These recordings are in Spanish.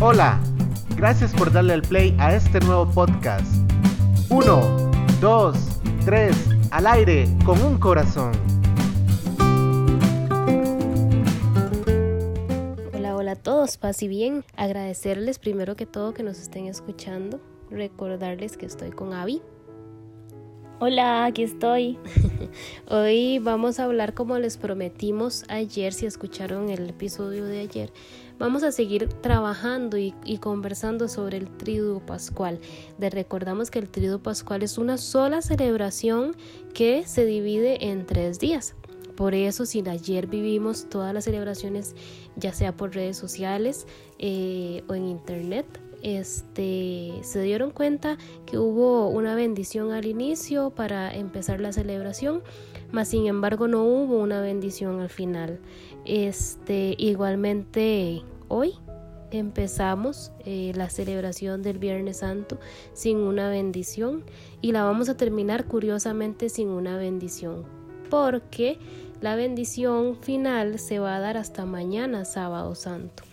Hola, gracias por darle al play a este nuevo podcast. Uno, dos, tres, al aire con un corazón. Hola, hola a todos, paz y bien. Agradecerles primero que todo que nos estén escuchando. Recordarles que estoy con Avi. Hola, aquí estoy. Hoy vamos a hablar como les prometimos ayer, si escucharon el episodio de ayer. Vamos a seguir trabajando y, conversando sobre el Triduo Pascual. Les recordamos que el Triduo Pascual es una sola celebración que se divide en tres días. Por eso, si ayer vivimos todas las celebraciones, ya sea por redes sociales eh, o en internet, este, se dieron cuenta que hubo una bendición al inicio para empezar la celebración, mas sin embargo no hubo una bendición al final. Este, igualmente hoy empezamos eh, la celebración del Viernes Santo sin una bendición y la vamos a terminar curiosamente sin una bendición porque la bendición final se va a dar hasta mañana sábado santo.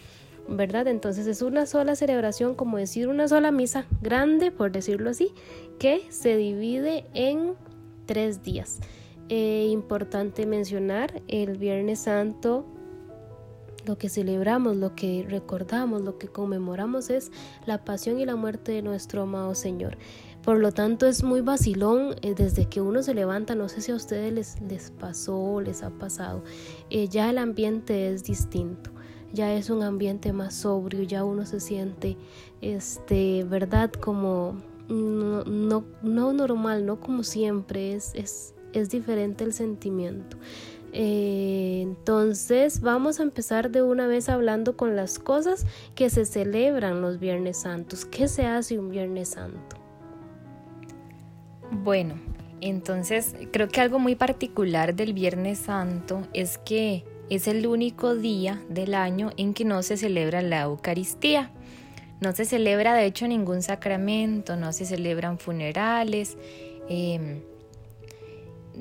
¿Verdad? Entonces es una sola celebración, como decir una sola misa grande, por decirlo así, que se divide en tres días. Eh, importante mencionar, el Viernes Santo lo que celebramos, lo que recordamos, lo que conmemoramos es la pasión y la muerte de nuestro amado Señor. Por lo tanto, es muy vacilón eh, desde que uno se levanta. No sé si a ustedes les, les pasó les ha pasado. Eh, ya el ambiente es distinto ya es un ambiente más sobrio, ya uno se siente, este, verdad, como no, no, normal, no como siempre, es, es, es diferente el sentimiento. Eh, entonces vamos a empezar de una vez hablando con las cosas que se celebran los Viernes Santos. ¿Qué se hace un Viernes Santo? Bueno, entonces creo que algo muy particular del Viernes Santo es que es el único día del año en que no se celebra la Eucaristía. No se celebra de hecho ningún sacramento, no se celebran funerales. Em,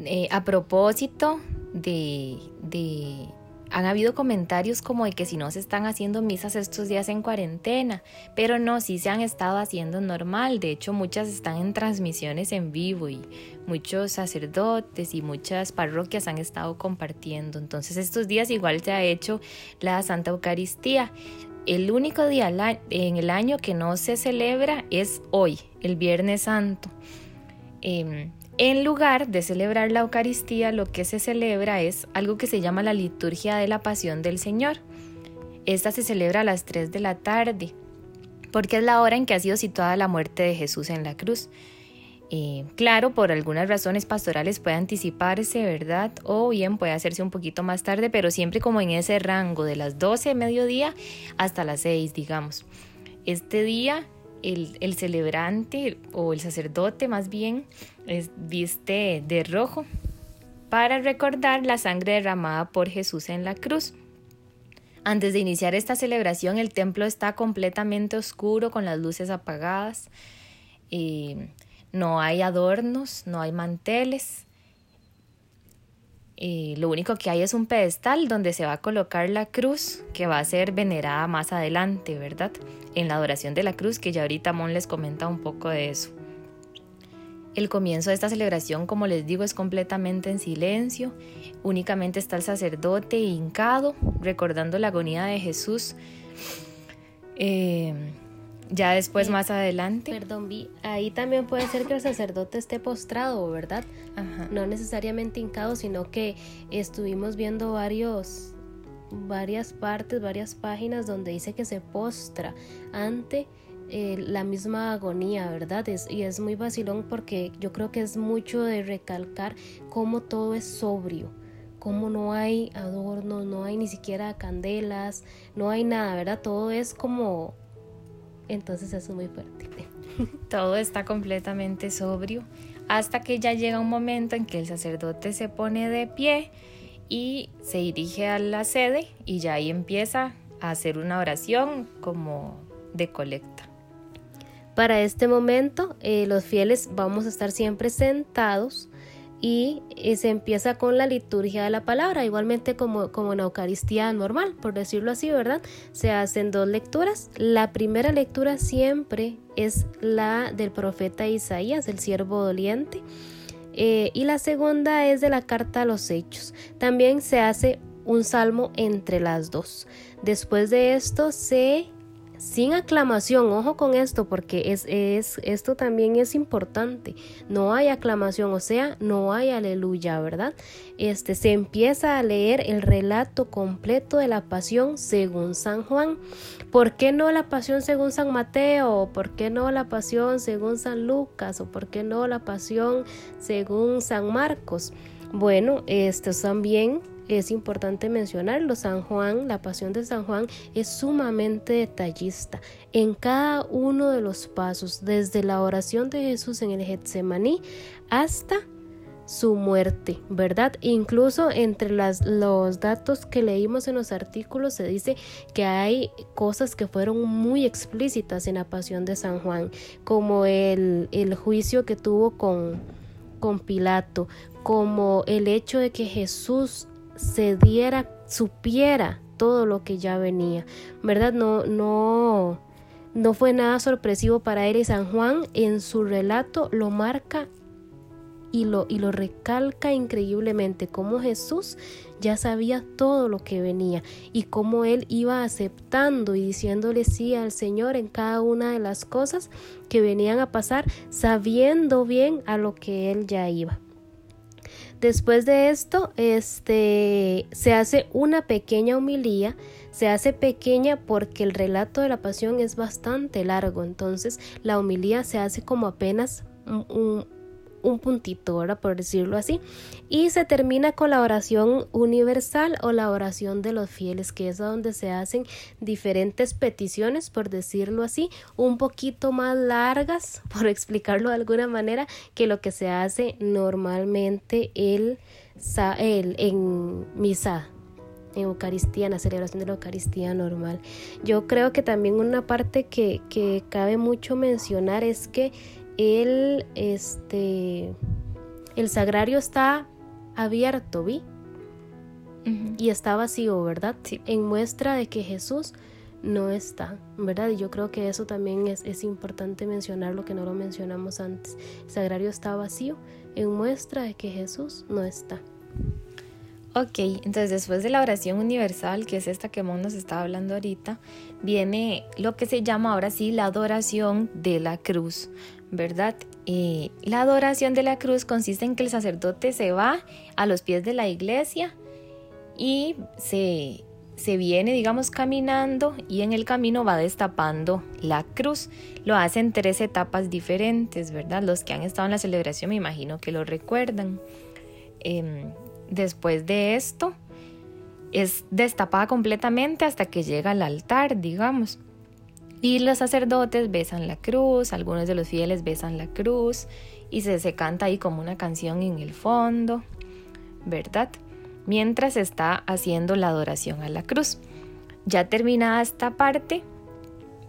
eh, a propósito de, de han habido comentarios como de que si no se están haciendo misas estos días en cuarentena, pero no, sí se han estado haciendo normal. De hecho, muchas están en transmisiones en vivo y muchos sacerdotes y muchas parroquias han estado compartiendo. Entonces, estos días igual se ha hecho la Santa Eucaristía. El único día en el año que no se celebra es hoy, el Viernes Santo. Em, en lugar de celebrar la Eucaristía, lo que se celebra es algo que se llama la liturgia de la pasión del Señor. Esta se celebra a las 3 de la tarde, porque es la hora en que ha sido situada la muerte de Jesús en la cruz. Eh, claro, por algunas razones pastorales puede anticiparse, ¿verdad? O bien puede hacerse un poquito más tarde, pero siempre como en ese rango de las 12 de mediodía hasta las 6, digamos. Este día el, celebrante o el sacerdote más bien es, viste de rojo para recordar la sangre derramada por Jesús en la cruz. Antes de iniciar esta celebración, el templo está completamente oscuro con las luces apagadas. Eh, no hay adornos, no hay manteles. Eh, lo único que hay es un pedestal donde se va a colocar la cruz que va a ser venerada más adelante, ¿verdad? En la adoración de la cruz, que ya ahorita Mon les comenta un poco de eso. El comienzo de esta celebración, como les digo, es completamente en silencio. Únicamente está el sacerdote hincado, recordando la agonía de Jesús. Eh, ya después eh, más adelante. Perdón, vi, ahí también puede ser que el sacerdote esté postrado, ¿verdad? No necesariamente hincado, sino que estuvimos viendo varios varias partes, varias páginas donde dice que se postra ante eh, la misma agonía, ¿verdad? Es, y es muy vacilón porque yo creo que es mucho de recalcar cómo todo es sobrio, cómo no hay adornos, no hay ni siquiera candelas, no hay nada, ¿verdad? Todo es como entonces eso es muy fuerte. Todo está completamente sobrio hasta que ya llega un momento en que el sacerdote se pone de pie y se dirige a la sede y ya ahí empieza a hacer una oración como de colecta. Para este momento, eh, los fieles vamos a estar siempre sentados y se empieza con la liturgia de la palabra, igualmente como, como en Eucaristía normal, por decirlo así, ¿verdad? Se hacen dos lecturas. La primera lectura siempre es la del profeta Isaías, el siervo doliente. Eh, y la segunda es de la carta a los hechos. También se hace un salmo entre las dos. Después de esto se sin aclamación, ojo con esto porque es, es, esto también es importante. No hay aclamación, o sea, no hay aleluya, ¿verdad? Este se empieza a leer el relato completo de la pasión según San Juan. ¿Por qué no la pasión según San Mateo? ¿Por qué no la pasión según San Lucas? ¿O por qué no la pasión según San Marcos? Bueno, estos también es importante mencionarlo, San Juan, la pasión de San Juan es sumamente detallista en cada uno de los pasos, desde la oración de Jesús en el Getsemaní hasta su muerte, ¿verdad? Incluso entre los datos que leímos en los artículos se dice que hay cosas que fueron muy explícitas en la pasión de San Juan, como el, juicio que tuvo con Pilato, como el hecho de que Jesús se diera, supiera todo lo que ya venía, ¿verdad? No, no, no fue nada sorpresivo para él y San Juan en su relato lo marca y lo, y lo recalca increíblemente, como Jesús ya sabía todo lo que venía y cómo él iba aceptando y diciéndole sí al Señor en cada una de las cosas que venían a pasar, sabiendo bien a lo que él ya iba. Después de esto, este, se hace una pequeña homilía, se hace pequeña porque el relato de la pasión es bastante largo, entonces la homilía se hace como apenas un, un puntito, ¿verdad? Por decirlo así. Y se termina con la oración universal o la oración de los fieles, que es donde se hacen diferentes peticiones, por decirlo así, un poquito más largas, por explicarlo de alguna manera, que lo que se hace normalmente el, en misa en Eucaristía, en la celebración de la Eucaristía normal. Yo creo que también una parte que cabe mucho mencionar es que el, este, el sagrario está abierto, ¿vi? Y está vacío, ¿verdad? Sí. En muestra de que Jesús no está, ¿verdad? Y yo creo que eso también es, es importante mencionarlo, que no lo mencionamos antes. El sagrario está vacío en muestra de que Jesús no está. Ok, entonces después de la oración universal, que es esta que Mon nos estaba hablando ahorita, viene lo que se llama ahora sí la adoración de la cruz, ¿verdad? Eh, la adoración de la cruz consiste en que el sacerdote se va a los pies de la iglesia y se, se viene, digamos, caminando y en el camino va destapando la cruz. Lo hace en tres etapas diferentes, ¿verdad? Los que han estado en la celebración me imagino que lo recuerdan. Em, Después de esto, es destapada completamente hasta que llega al altar, digamos. Y los sacerdotes besan la cruz, algunos de los fieles besan la cruz y se, se canta ahí como una canción en el fondo, ¿verdad? Mientras está haciendo la adoración a la cruz. Ya terminada esta parte,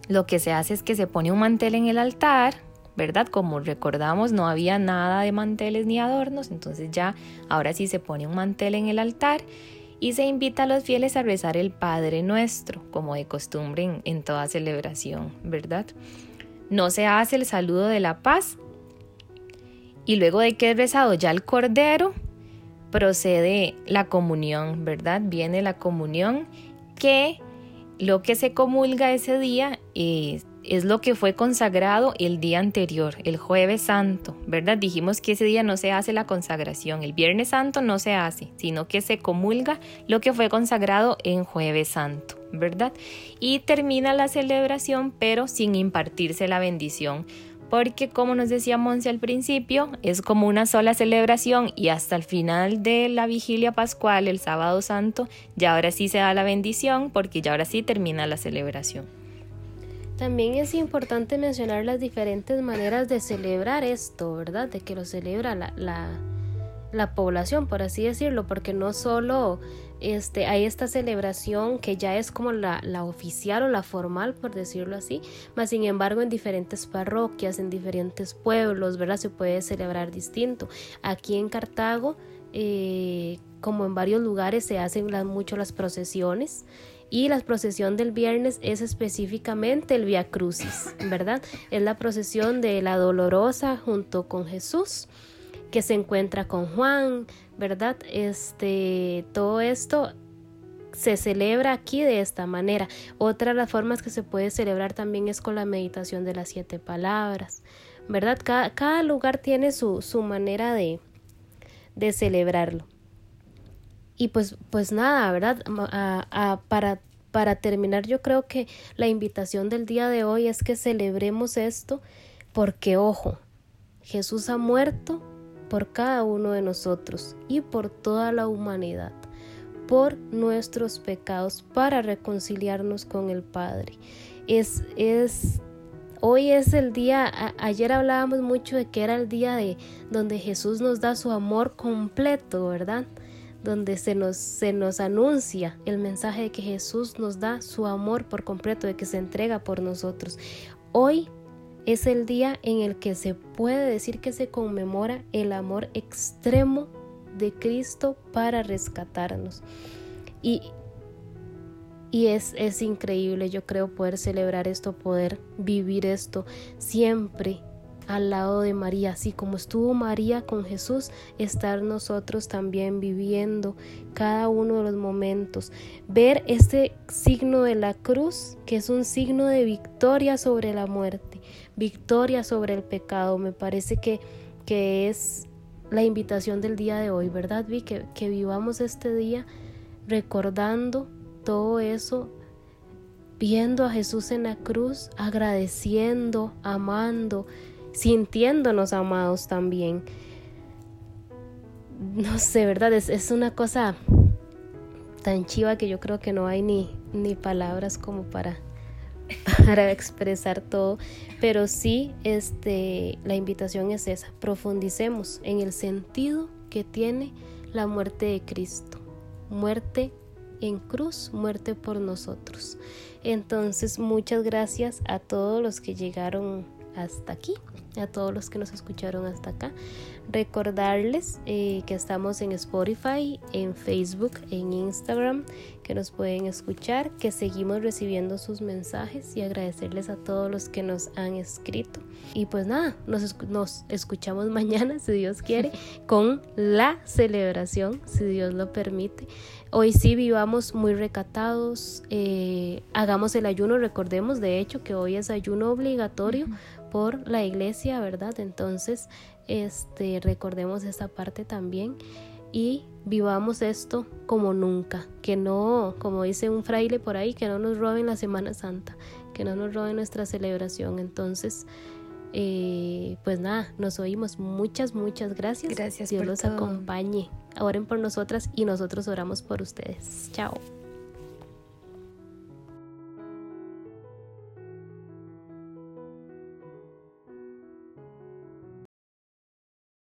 lo que se hace es que se pone un mantel en el altar, ¿verdad? Como recordamos, no había nada de manteles ni adornos, entonces ya ahora sí se pone un mantel en el altar y se invita a los fieles a rezar el Padre Nuestro, como de costumbre en, toda celebración, ¿verdad? No se hace el saludo de la paz y luego de que es rezado ya el Cordero, procede la comunión, ¿verdad? Viene la comunión que lo que se comulga ese día es es lo que fue consagrado el día anterior, el jueves santo, ¿verdad? Dijimos que ese día no se hace la consagración, el viernes santo no se hace, sino que se comulga lo que fue consagrado en jueves santo, ¿verdad? Y termina la celebración pero sin impartirse la bendición, porque como nos decía Monse al principio, es como una sola celebración y hasta el final de la vigilia pascual, el sábado santo, ya ahora sí se da la bendición porque ya ahora sí termina la celebración. También es importante mencionar las diferentes maneras de celebrar esto, ¿verdad? De que lo celebra la, la población, por así decirlo, porque no solo este, hay esta celebración que ya es como la, la, oficial o la formal, por decirlo así, más sin embargo en diferentes parroquias, en diferentes pueblos, ¿verdad? Se puede celebrar distinto. Aquí en Cartago, eh, como en varios lugares, se hacen mucho las procesiones. Y la procesión del viernes es específicamente el Via Crucis, ¿verdad? Es la procesión de la Dolorosa junto con Jesús que se encuentra con Juan, ¿verdad? Este, todo esto se celebra aquí de esta manera. Otra de las formas que se puede celebrar también es con la meditación de las siete palabras, ¿verdad? Cada, lugar tiene su, su manera de, de, celebrarlo. Y pues, pues nada, ¿verdad? para, para terminar, yo creo que la invitación del día de hoy es que celebremos esto porque, ojo, Jesús ha muerto por cada uno de nosotros y por toda la humanidad, por nuestros pecados, para reconciliarnos con el Padre. Es, es, hoy es el día, ayer hablábamos mucho de que era el día de donde Jesús nos da su amor completo, ¿verdad? Donde se nos, se nos anuncia el mensaje de que Jesús nos da su amor por completo, de que se entrega por nosotros. Hoy es el día en el que se puede decir que se conmemora el amor extremo de Cristo para rescatarnos. Y, y es, es increíble, yo creo, poder celebrar esto, poder vivir esto siempre al lado de María, así como estuvo María con Jesús, estar nosotros también viviendo cada uno de los momentos, ver este signo de la cruz, que es un signo de victoria sobre la muerte, victoria sobre el pecado, me parece que, que es la invitación del día de hoy, ¿verdad? Vi que, que vivamos este día recordando todo eso viendo a Jesús en la cruz, agradeciendo, amando, sintiéndonos amados también. No sé, ¿verdad? Es, una cosa tan chiva que yo creo que no hay ni, ni palabras como para, para expresar todo, pero sí este, la invitación es esa, profundicemos en el sentido que tiene la muerte de Cristo, muerte en cruz, muerte por nosotros. Entonces, muchas gracias a todos los que llegaron hasta aquí a todos los que nos escucharon hasta acá. Recordarles eh, que estamos en Spotify, en Facebook, en Instagram, que nos pueden escuchar, que seguimos recibiendo sus mensajes y agradecerles a todos los que nos han escrito. Y pues nada, nos, nos escuchamos mañana, si Dios quiere, con la celebración, si Dios lo permite. Hoy sí vivamos muy recatados, eh, hagamos el ayuno, recordemos de hecho que hoy es ayuno obligatorio por la iglesia, ¿verdad? Entonces, este, recordemos esa parte también y vivamos esto como nunca, que no, como dice un fraile por ahí, que no nos roben la Semana Santa, que no nos roben nuestra celebración. Entonces, eh, pues nada, nos oímos. Muchas, muchas gracias. Gracias. Dios los acompañe. Oren por nosotras y nosotros oramos por ustedes. Chao.